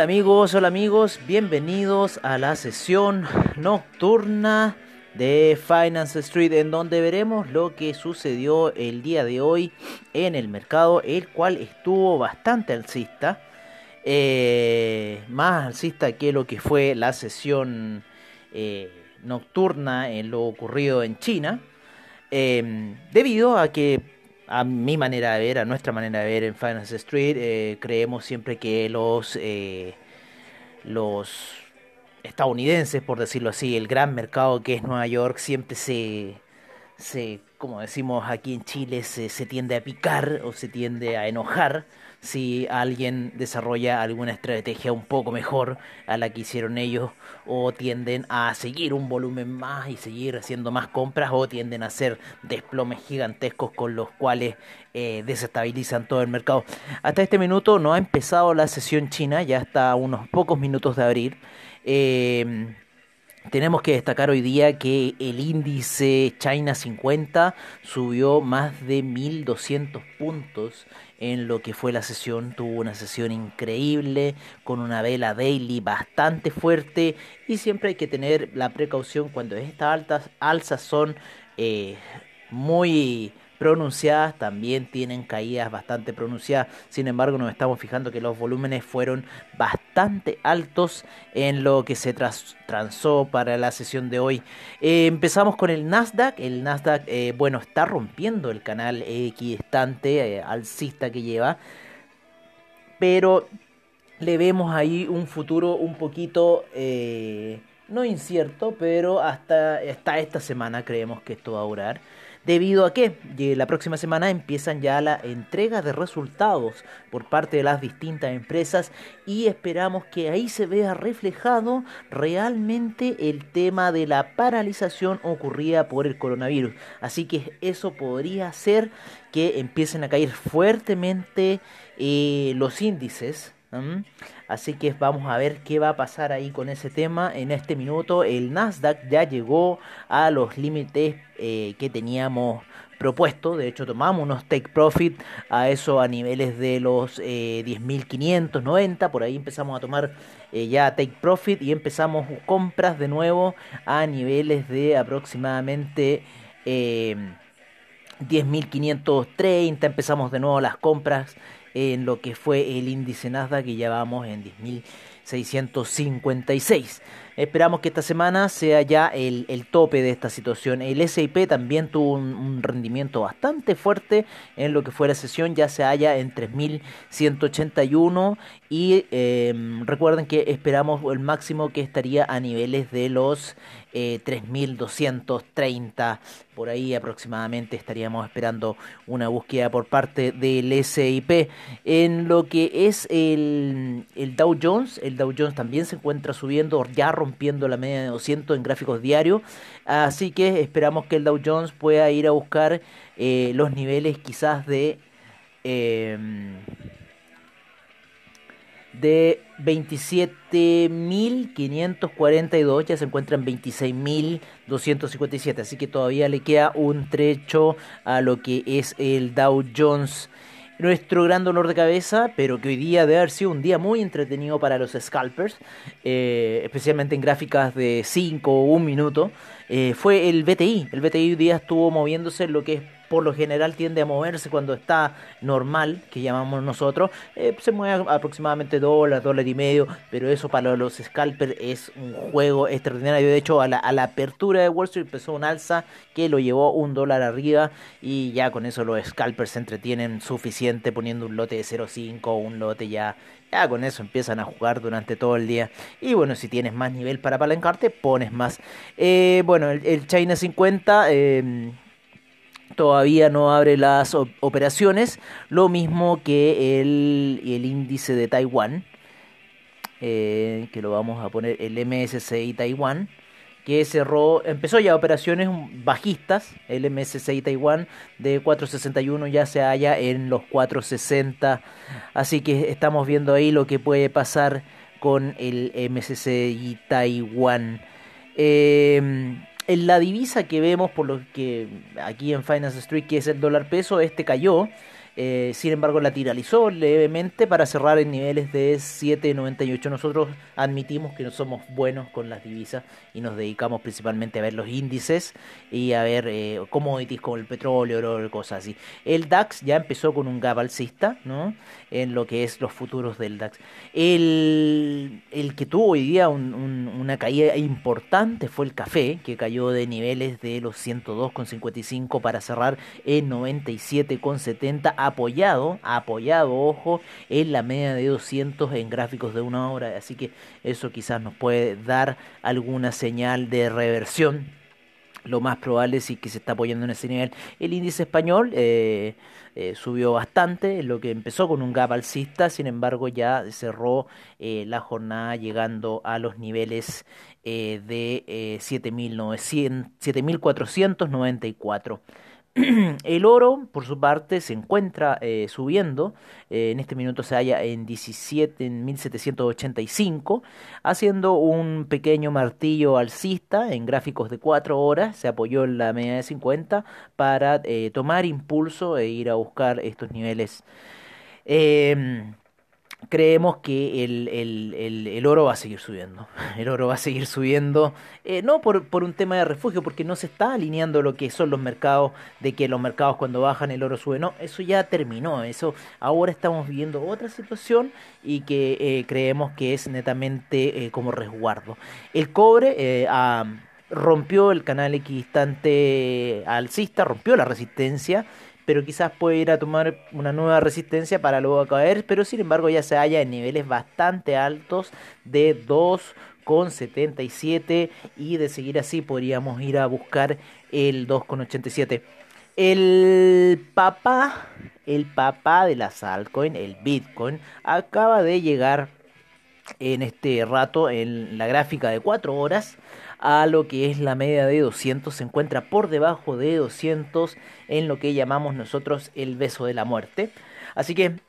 Hola amigos, hola amigos, bienvenidos a la sesión nocturna de Finance Street en donde veremos lo que sucedió el día de hoy en el mercado, el cual estuvo bastante alcista, eh, más alcista que lo que fue la sesión eh, nocturna en lo ocurrido en China, eh, debido a que a mi manera de ver, a nuestra manera de ver en Finance Street, eh, creemos siempre que los, eh, los estadounidenses, por decirlo así, el gran mercado que es Nueva York, siempre se, se como decimos aquí en Chile, se, se tiende a picar o se tiende a enojar si alguien desarrolla alguna estrategia un poco mejor a la que hicieron ellos o tienden a seguir un volumen más y seguir haciendo más compras o tienden a hacer desplomes gigantescos con los cuales eh, desestabilizan todo el mercado. Hasta este minuto no ha empezado la sesión china, ya está a unos pocos minutos de abrir. Eh, tenemos que destacar hoy día que el índice China 50 subió más de 1200 puntos en lo que fue la sesión. Tuvo una sesión increíble con una vela daily bastante fuerte y siempre hay que tener la precaución cuando estas altas alzas son eh, muy pronunciadas, también tienen caídas bastante pronunciadas. Sin embargo, nos estamos fijando que los volúmenes fueron bastante altos en lo que se transó para la sesión de hoy. Eh, empezamos con el Nasdaq. El Nasdaq, eh, bueno, está rompiendo el canal equidistante eh, alcista que lleva. Pero le vemos ahí un futuro un poquito no incierto, pero hasta, hasta esta semana creemos que esto va a durar debido a que la próxima semana empiezan ya la entrega de resultados por parte de las distintas empresas y esperamos que ahí se vea reflejado realmente el tema de la paralización ocurrida por el coronavirus. Así que eso podría hacer que empiecen a caer fuertemente eh, los índices Así que vamos a ver qué va a pasar ahí con ese tema. En este minuto el Nasdaq ya llegó a los límites eh, que teníamos propuesto. De hecho, tomamos unos take profit a eso a niveles de los eh, 10.590. Por ahí empezamos a tomar eh, ya take profit y empezamos compras de nuevo a niveles de aproximadamente... 10.530, eh, empezamos de nuevo las compras en lo que fue el índice Nasdaq que ya en 10.656. Esperamos que esta semana sea ya el, tope de esta situación. El SIP también tuvo un, rendimiento bastante fuerte en lo que fue la sesión, ya se halla en 3.181 y em, recuerden que esperamos el máximo que estaría a niveles de los 3.230. Eh, por ahí aproximadamente estaríamos esperando una búsqueda por parte del SIP. En lo que es el, el Dow Jones, el Dow Jones también se encuentra subiendo, ya rompiendo la media de 200 en gráficos diarios. Así que esperamos que el Dow Jones pueda ir a buscar eh, los niveles quizás de... Em, de 27.542 ya se encuentra en 26.257 así que todavía le queda un trecho a lo que es el Dow Jones nuestro gran dolor de cabeza, pero que hoy día debe haber sido un día muy entretenido para los scalpers, eh, especialmente en gráficas de 5 o 1 minuto, eh, fue el BTI. El BTI hoy día estuvo moviéndose en lo que es por lo general tiende a moverse cuando está normal, que llamamos nosotros, eh, se mueve aproximadamente dólar, dólar y medio, pero eso para los scalpers es un juego extraordinario. De hecho, a la, a la apertura de Wall Street empezó un alza que lo llevó un dólar arriba y ya con eso los scalpers se entretienen suficiente poniendo un lote de 0.5 o un lote ya ya con eso empiezan a jugar durante todo el día. Y bueno, si tienes más nivel para apalancarte, pones más. Eh, bueno, el, China 50 todavía no abre las operaciones, lo mismo que el, índice de Taiwán. que lo vamos a poner el MSCI Taiwan que cerró, empezó ya operaciones bajistas, el MSCI Taiwan de 461 ya se halla en los 460, así que estamos viendo ahí lo que puede pasar con el MSCI Taiwan. Em, en la divisa que vemos, por lo que aquí en Finance Street, que es el dólar peso, este cayó. Eh, sin embargo, lateralizó levemente para cerrar en niveles de 7.98. Nosotros admitimos que no somos buenos con las divisas y nos dedicamos principalmente a ver los índices y a ver eh, commodities como el petróleo, oro, cosas así. El DAX ya empezó con un gap alcista, ¿no? En lo que es los futuros del DAX. El, el que tuvo hoy día una caída importante fue el café, que cayó de niveles de los 102,55 para cerrar en 97,70 apoyado, apoyado, ojo, en la media de 200 en gráficos de una hora. Así que eso quizás nos puede dar alguna señal de reversión. Lo más probable es que se está apoyando en ese nivel. El índice español eh, eh, subió bastante, lo que empezó con un gap alcista, sin embargo ya cerró eh, la jornada llegando a los niveles de 7.494. El oro, por su parte, se encuentra eh, subiendo. Eh, en este minuto se halla en 17.785, haciendo un pequeño martillo alcista en gráficos de 4 horas. Se apoyó en la media de 50 para eh, tomar impulso e ir a buscar estos niveles. Em, creemos que el, el, el, oro va a seguir subiendo. El oro va a seguir subiendo, eh, no por, por, un tema de refugio, porque no se está alineando lo que son los mercados, de que los mercados cuando bajan el oro sube. No, eso ya terminó. Eso ahora estamos viviendo otra situación y que eh, creemos que es netamente eh, como resguardo. El cobre rompió el canal equidistante alcista, rompió la resistencia pero quizás puede ir a tomar una nueva resistencia para luego caer, pero sin embargo ya se halla en niveles bastante altos de 2,77 y de seguir así podríamos ir a buscar el 2,87. El papá, el papá de las altcoins, el Bitcoin, acaba de llegar en este rato en la gráfica de 4 horas a lo que es la media de 200, se encuentra por debajo de 200 en lo que llamamos nosotros el beso de la muerte. Así que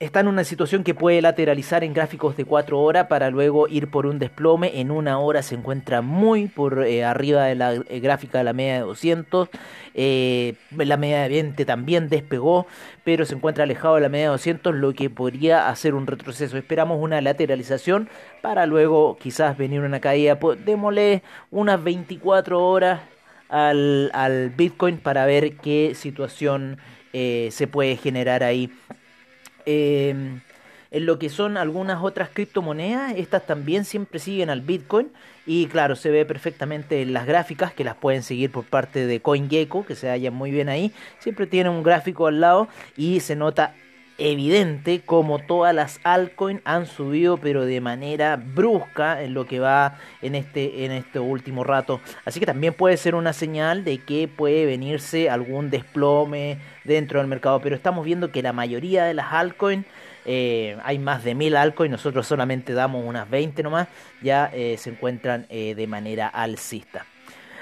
está en una situación que puede lateralizar en gráficos de 4 horas para luego ir por un desplome. En una hora se encuentra muy por eh, arriba de la eh, gráfica de la media de 200. Eh, la media de 20 también despegó, pero se encuentra alejado de la media de 200, lo que podría hacer un retroceso. Esperamos una lateralización para luego quizás venir una caída. Démosle unas 24 horas al, al Bitcoin para ver qué situación se puede generar ahí Em, en lo que son algunas otras criptomonedas, estas también siempre siguen al Bitcoin y claro, se ve perfectamente en las gráficas que las pueden seguir por parte de CoinGecko, que se hallan muy bien ahí, siempre tienen un gráfico al lado y se nota evidente como todas las altcoins han subido pero de manera brusca en lo que va en este en este último rato. Así que también puede ser una señal de que puede venirse algún desplome dentro del mercado pero estamos viendo que la mayoría de las altcoins eh, hay más de mil altcoins nosotros solamente damos unas 20 nomás ya eh, se encuentran eh, de manera alcista.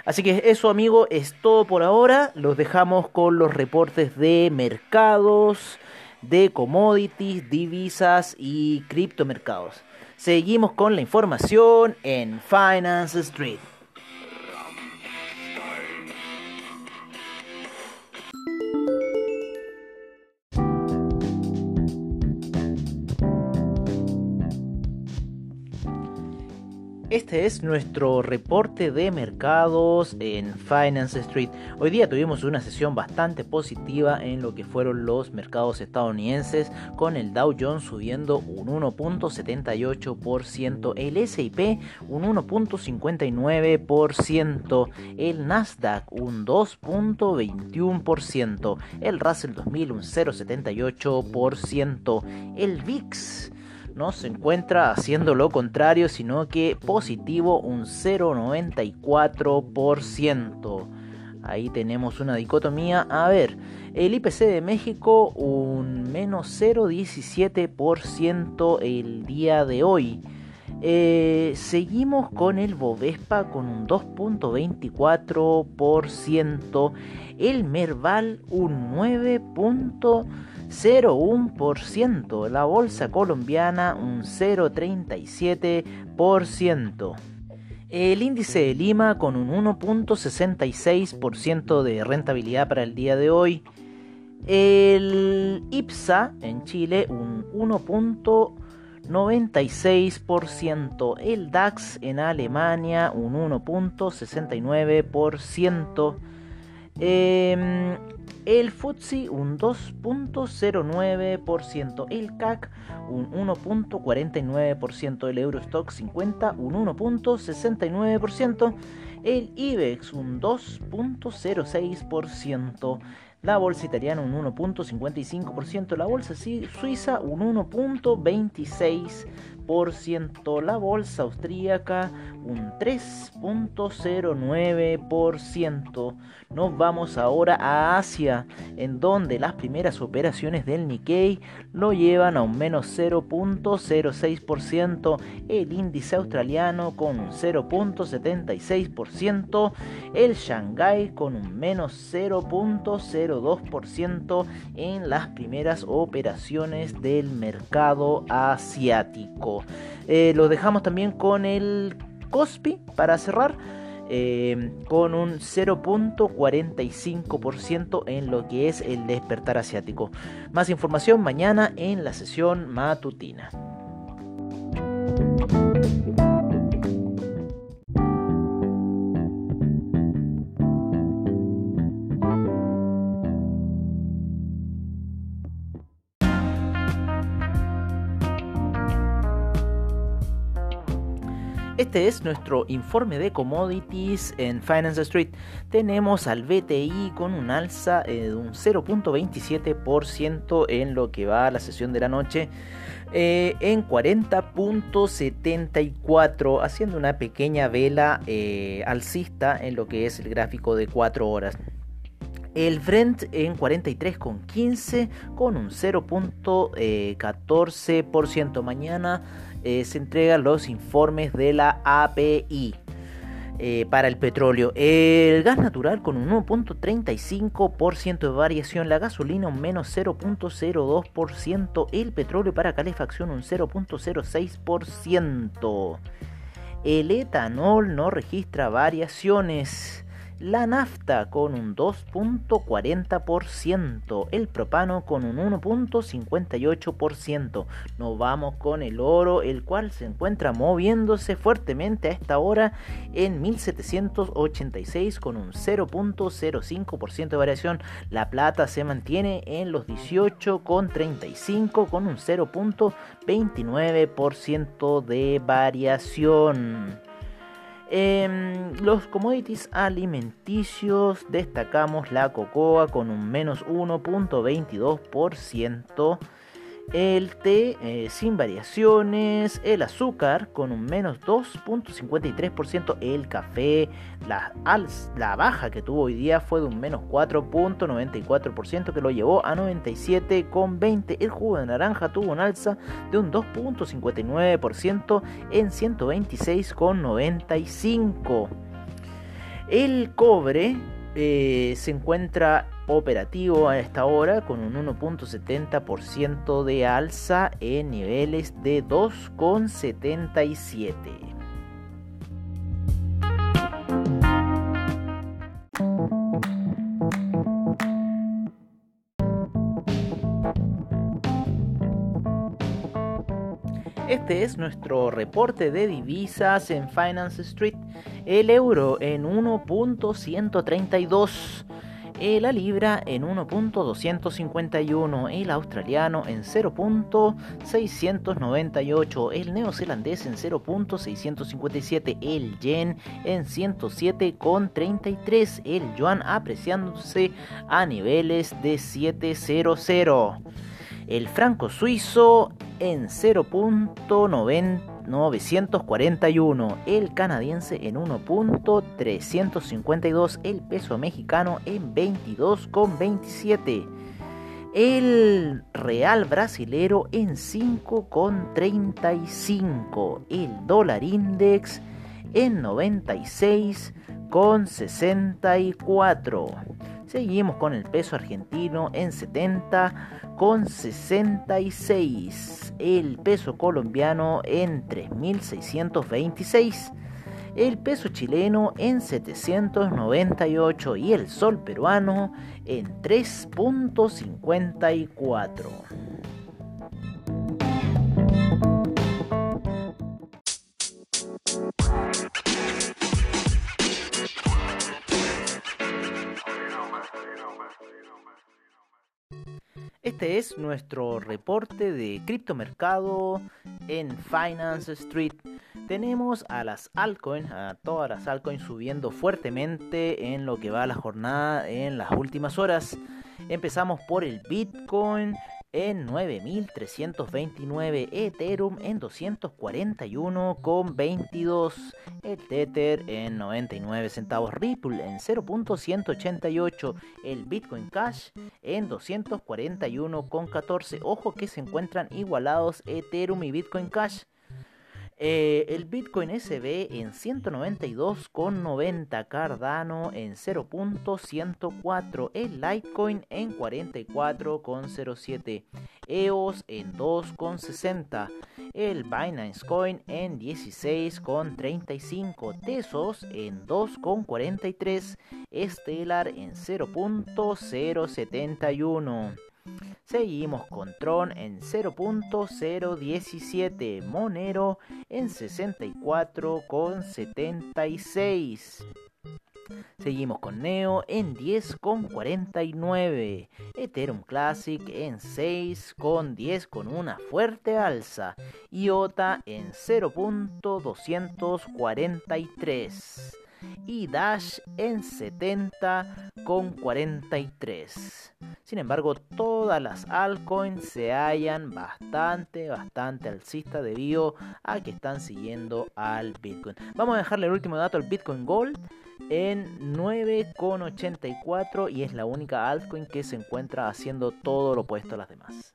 Así que eso, amigo, es todo por ahora. Los dejamos con los reportes de mercados de commodities, divisas y criptomercados. Seguimos con la información en Finance Street. Este es nuestro reporte de mercados en Finance Street. Hoy día tuvimos una sesión bastante positiva en lo que fueron los mercados estadounidenses, con el Dow Jones subiendo un 1.78%, el SIP un 1.59%, el Nasdaq un 2.21%, el Russell 2000 un 0.78%, el VIX no se encuentra haciendo lo contrario, sino que positivo un 0,94%. Ahí tenemos una dicotomía. A ver, el IPC de México un menos 0,17% el día de hoy. Eh, seguimos con el Bovespa con un 2.24%, el Merval un 9.01%, la bolsa colombiana un 0.37%. El índice de Lima con un 1.66% de rentabilidad para el día de hoy. El IPSA en Chile un 1.96%. El DAX en Alemania un 1.69%. Em, el FTSE un 2.09%, el CAC un 1.49%, el Eurostock 50 un 1.69%, el IBEX un 2.06%, la bolsa italiana un 1.55%, la bolsa suiza un 1.26%, la bolsa austríaca un 3.09%. Nos vamos ahora a Asia, en donde las primeras operaciones del Nikkei lo llevan a un menos 0.06%, el índice australiano con un 0.76%, el Shanghai con un menos 0.02% en las primeras operaciones del mercado asiático. Eh, lo dejamos también con el Cospi para cerrar. Eh, con un 0.45% en lo que es el despertar asiático. Más información mañana en la sesión matutina. Este es nuestro informe de commodities en Finance Street. Tenemos al BTI con un alza eh, de un 0.27% en lo que va a la sesión de la noche. Eh, en 40.74, haciendo una pequeña vela eh, alcista en lo que es el gráfico de 4 horas. El Brent en 43,15 con un 0.14%. Mañana eh, se entregan los informes de la API. Eh, para el petróleo. El gas natural con un 1.35% de variación, la gasolina un menos 0.02%, el petróleo para calefacción un 0.06%. El etanol no registra variaciones la nafta con un 2.40%, el propano con un 1.58%. Nos vamos con el oro, el cual se encuentra moviéndose fuertemente a esta hora en 1786 con un 0.05% de variación. La plata se mantiene en los 18.35 con un 0.29% de variación. En los commodities alimenticios destacamos la cocoa con un menos 1.22% el té eh, sin variaciones, el azúcar con un menos 2.53%, el café, la, la baja que tuvo hoy día fue de un menos 4.94% que lo llevó a 97,20. El jugo de naranja tuvo un alza de un 2.59% en 126,95. El cobre eh, se encuentra operativo a esta hora con un 1.70% de alza en niveles de 2,77. Este es nuestro reporte de divisas en Finance Street. El euro en 1.132 la libra en 1.251, el australiano en 0.698, el neozelandés en 0.657, el yen en 107.33, el yuan apreciándose a niveles de 700, el franco suizo en 0.90 1.941, el canadiense en 1.352, el peso mexicano en 22.27, el real brasilero en 5.35, el dólar index en 96.64. Seguimos con el peso argentino en 70 con 66. El peso colombiano en 3626. El peso chileno en 798 y el sol peruano en 3.54. Este es nuestro reporte de criptomercado en Finance Street. Tenemos a las altcoins, a todas las altcoins subiendo fuertemente en lo que va la jornada en las últimas horas. Empezamos por el Bitcoin en 9.329, Ethereum en 241,22, el Tether en 99 centavos, Ripple en 0.188, el Bitcoin Cash en 241,14. Ojo que se encuentran igualados Ethereum y Bitcoin Cash. Eh, el Bitcoin SB en 192,90, Cardano en 0.104, el Litecoin en 44,07, EOS en 2,60, el Binance Coin en 16,35, Tesos en 2,43, Stellar en 0.071. Seguimos con Tron en 0.017, Monero en 64,76. Seguimos con Neo en 10,49. Ethereum Classic en 6,10 con una fuerte alza. IOTA en 0.243 y Dash en 70 con 43. Sin embargo, todas las altcoins se hallan bastante, bastante alcistas debido a que están siguiendo al Bitcoin. Vamos a dejarle el último dato al Bitcoin Gold en 9,84 y es la única altcoin que se encuentra haciendo todo lo opuesto a las demás.